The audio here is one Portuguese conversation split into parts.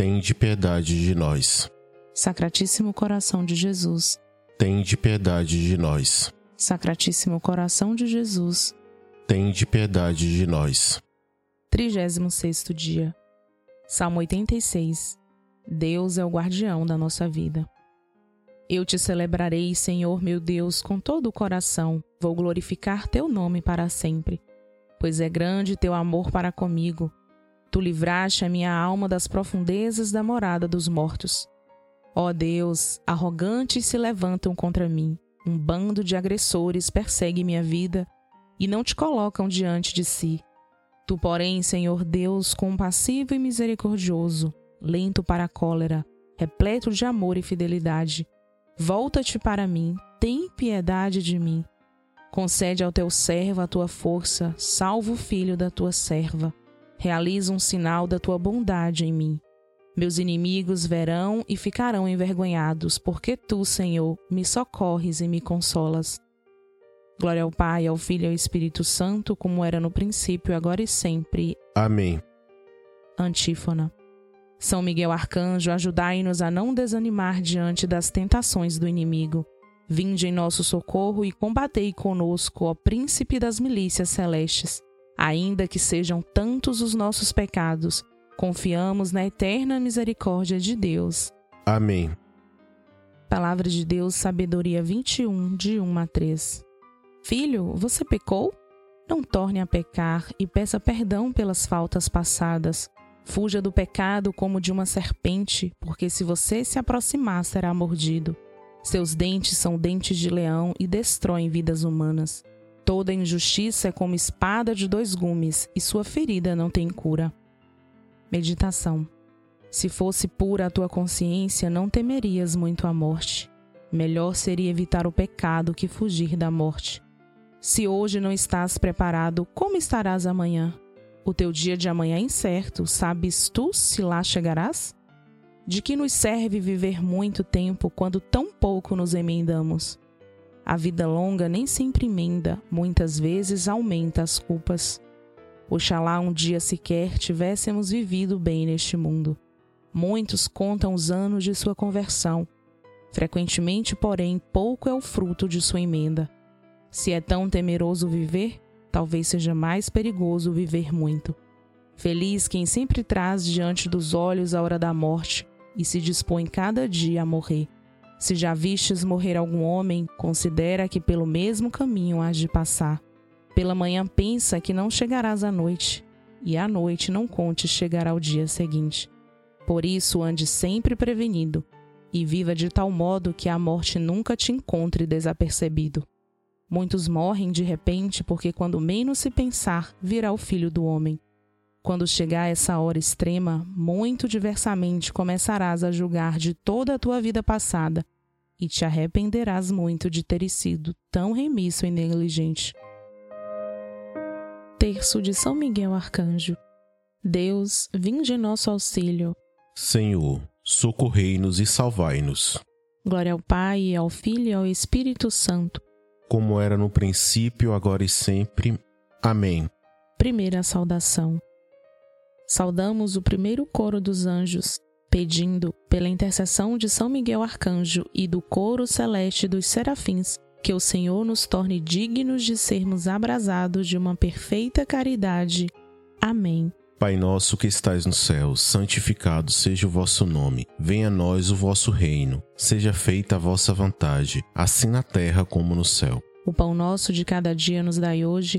Tende piedade de nós. Sacratíssimo coração de Jesus, Tende piedade de nós. Sacratíssimo coração de Jesus, Tende piedade de nós. 36 dia. Salmo 86. Deus é o guardião da nossa vida. Eu te celebrarei, Senhor meu Deus, com todo o coração. Vou glorificar teu nome para sempre, pois é grande teu amor para comigo. Tu livraste a minha alma das profundezas da morada dos mortos. Ó Deus, arrogantes se levantam contra mim. Um bando de agressores persegue minha vida e não te colocam diante de si. Tu, porém, Senhor Deus, compassivo e misericordioso, lento para a cólera, repleto de amor e fidelidade, volta-te para mim, tem piedade de mim. Concede ao teu servo a tua força, salva o filho da tua serva. Realiza um sinal da tua bondade em mim. Meus inimigos verão e ficarão envergonhados, porque tu, Senhor, me socorres e me consolas. Glória ao Pai, ao Filho e ao Espírito Santo, como era no princípio, agora e sempre. Amém. Antífona. São Miguel Arcanjo, ajudai-nos a não desanimar diante das tentações do inimigo. Vinde em nosso socorro e combatei conosco, ó Príncipe das milícias celestes. Ainda que sejam tantos os nossos pecados, confiamos na eterna misericórdia de Deus. Amém. Palavra de Deus, Sabedoria 21, de 1 a 3. Filho, você pecou? Não torne a pecar e peça perdão pelas faltas passadas. Fuja do pecado como de uma serpente, porque se você se aproximar, será mordido. Seus dentes são dentes de leão e destroem vidas humanas. Toda injustiça é como espada de dois gumes, e sua ferida não tem cura. Meditação. Se fosse pura a tua consciência, não temerias muito a morte. Melhor seria evitar o pecado que fugir da morte. Se hoje não estás preparado, como estarás amanhã? O teu dia de amanhã é incerto, sabes tu se lá chegarás? De que nos serve viver muito tempo quando tão pouco nos emendamos? A vida longa nem sempre emenda, muitas vezes aumenta as culpas. Oxalá um dia sequer tivéssemos vivido bem neste mundo. Muitos contam os anos de sua conversão. Frequentemente, porém, pouco é o fruto de sua emenda. Se é tão temeroso viver, talvez seja mais perigoso viver muito. Feliz quem sempre traz diante dos olhos a hora da morte e se dispõe cada dia a morrer. Se já vistes morrer algum homem, considera que pelo mesmo caminho has de passar. Pela manhã pensa que não chegarás à noite, e à noite não contes chegar ao dia seguinte. Por isso ande sempre prevenido, e viva de tal modo que a morte nunca te encontre desapercebido. Muitos morrem de repente porque, quando menos se pensar, virá o filho do homem. Quando chegar essa hora extrema, muito diversamente começarás a julgar de toda a tua vida passada e te arrependerás muito de ter sido tão remisso e negligente. Terço de São Miguel Arcanjo. Deus, vinde em nosso auxílio. Senhor, socorrei-nos e salvai-nos. Glória ao Pai, e ao Filho e ao Espírito Santo. Como era no princípio, agora e sempre. Amém. Primeira saudação. Saudamos o primeiro coro dos anjos, pedindo, pela intercessão de São Miguel Arcanjo e do coro celeste dos serafins, que o Senhor nos torne dignos de sermos abrasados de uma perfeita caridade. Amém. Pai nosso que estais no céu, santificado seja o vosso nome. Venha a nós o vosso reino. Seja feita a vossa vontade, assim na terra como no céu. O pão nosso de cada dia nos dai hoje.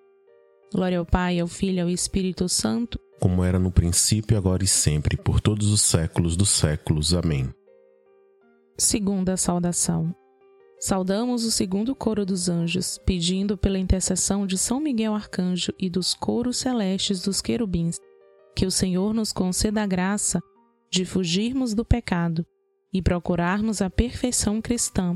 Glória ao Pai, ao Filho e ao Espírito Santo, como era no princípio, agora e sempre, por todos os séculos dos séculos. Amém. Segunda saudação. Saudamos o segundo coro dos anjos, pedindo pela intercessão de São Miguel Arcanjo e dos coros celestes dos querubins, que o Senhor nos conceda a graça de fugirmos do pecado e procurarmos a perfeição cristã.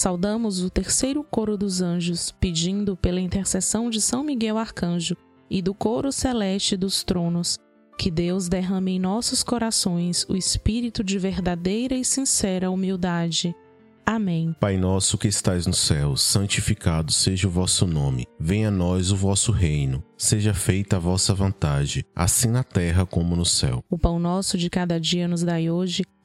Saudamos o terceiro coro dos anjos, pedindo pela intercessão de São Miguel Arcanjo e do coro celeste dos tronos, que Deus derrame em nossos corações o espírito de verdadeira e sincera humildade Amém. Pai nosso que estais no céu, santificado seja o vosso nome. Venha a nós o vosso reino. Seja feita a vossa vontade, assim na terra como no céu. O pão nosso de cada dia nos dai hoje.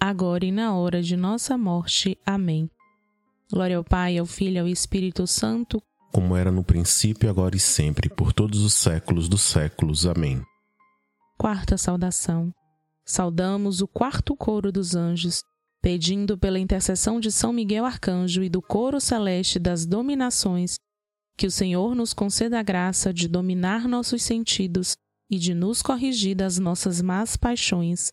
agora e na hora de nossa morte. Amém. Glória ao Pai, ao Filho e ao Espírito Santo, como era no princípio, agora e sempre, por todos os séculos dos séculos. Amém. Quarta saudação. Saudamos o quarto coro dos anjos pedindo pela intercessão de São Miguel Arcanjo e do coro celeste das dominações, que o Senhor nos conceda a graça de dominar nossos sentidos e de nos corrigir das nossas más paixões.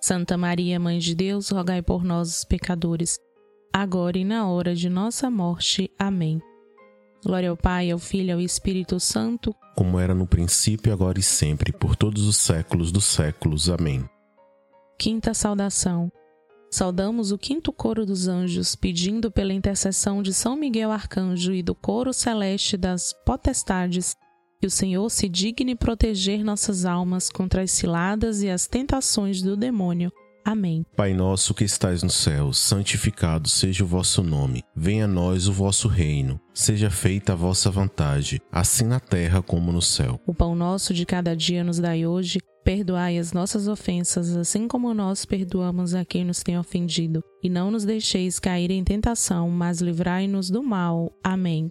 Santa Maria, Mãe de Deus, rogai por nós, os pecadores, agora e na hora de nossa morte. Amém. Glória ao Pai, ao Filho e ao Espírito Santo, como era no princípio, agora e sempre, por todos os séculos dos séculos. Amém. Quinta saudação. Saudamos o quinto coro dos anjos, pedindo pela intercessão de São Miguel Arcanjo e do coro celeste das potestades que o Senhor se digne proteger nossas almas contra as ciladas e as tentações do demônio. Amém. Pai nosso que estais no céu, santificado seja o vosso nome. Venha a nós o vosso reino. Seja feita a vossa vontade, assim na terra como no céu. O pão nosso de cada dia nos dai hoje. Perdoai as nossas ofensas, assim como nós perdoamos a quem nos tem ofendido. E não nos deixeis cair em tentação, mas livrai-nos do mal. Amém.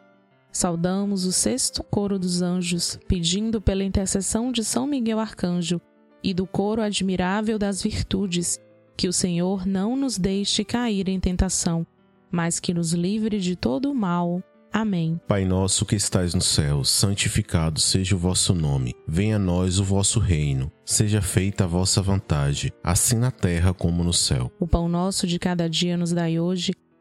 Saudamos o sexto coro dos anjos, pedindo pela intercessão de São Miguel Arcanjo e do coro admirável das virtudes, que o Senhor não nos deixe cair em tentação, mas que nos livre de todo o mal. Amém. Pai nosso que estais no céu, santificado seja o vosso nome. Venha a nós o vosso reino. Seja feita a vossa vontade, assim na terra como no céu. O pão nosso de cada dia nos dai hoje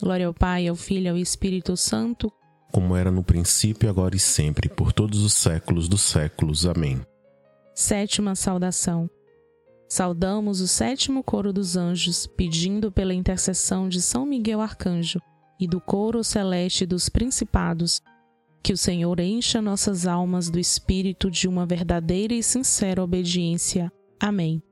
Glória ao Pai, ao Filho e ao Espírito Santo, como era no princípio, agora e sempre, por todos os séculos dos séculos. Amém. Sétima saudação. Saudamos o sétimo coro dos anjos, pedindo pela intercessão de São Miguel Arcanjo e do coro celeste dos principados, que o Senhor encha nossas almas do espírito de uma verdadeira e sincera obediência. Amém.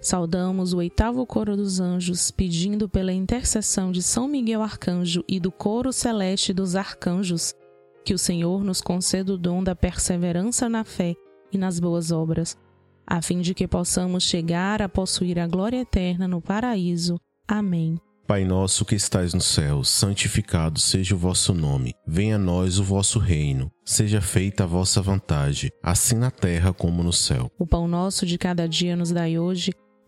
Saudamos o oitavo coro dos anjos, pedindo pela intercessão de São Miguel Arcanjo e do coro celeste dos arcanjos, que o Senhor nos conceda o dom da perseverança na fé e nas boas obras, a fim de que possamos chegar a possuir a glória eterna no paraíso. Amém. Pai nosso que estais no céu, santificado seja o vosso nome. Venha a nós o vosso reino. Seja feita a vossa vontade, assim na terra como no céu. O pão nosso de cada dia nos dai hoje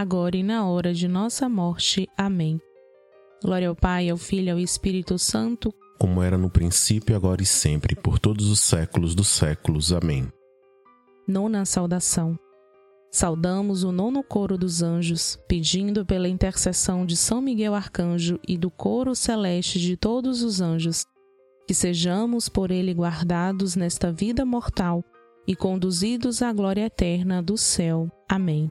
agora e na hora de nossa morte. Amém. Glória ao Pai, ao Filho e ao Espírito Santo, como era no princípio, agora e sempre, por todos os séculos dos séculos. Amém. Nona saudação. Saudamos o nono coro dos anjos, pedindo pela intercessão de São Miguel Arcanjo e do coro celeste de todos os anjos, que sejamos por ele guardados nesta vida mortal e conduzidos à glória eterna do céu. Amém.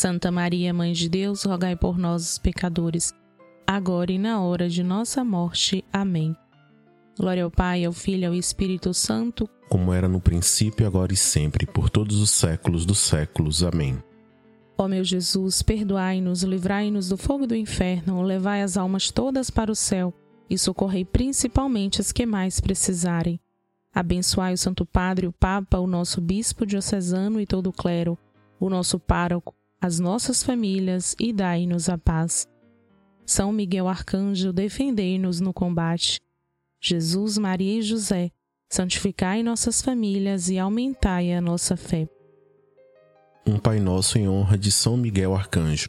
Santa Maria, Mãe de Deus, rogai por nós, os pecadores, agora e na hora de nossa morte. Amém. Glória ao Pai, ao Filho e ao Espírito Santo, como era no princípio, agora e sempre, por todos os séculos dos séculos. Amém. Ó meu Jesus, perdoai-nos, livrai-nos do fogo do inferno, levai as almas todas para o céu e socorrei principalmente as que mais precisarem. Abençoai o Santo Padre, o Papa, o nosso Bispo diocesano e todo o clero, o nosso pároco, as nossas famílias e dai-nos a paz. São Miguel Arcanjo, defendei-nos no combate. Jesus, Maria e José, santificai nossas famílias e aumentai a nossa fé. Um Pai Nosso em honra de São Miguel Arcanjo.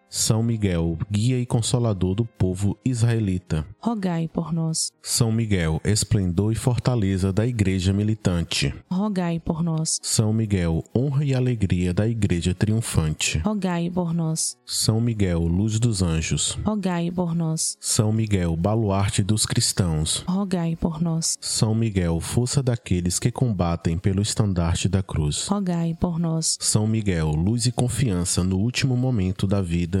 São Miguel, guia e consolador do povo israelita, rogai por nós. São Miguel, esplendor e fortaleza da igreja militante, rogai por nós. São Miguel, honra e alegria da igreja triunfante, rogai por nós. São Miguel, luz dos anjos, rogai por nós. São Miguel, baluarte dos cristãos, rogai por nós. São Miguel, força daqueles que combatem pelo estandarte da cruz, rogai por nós. São Miguel, luz e confiança no último momento da vida,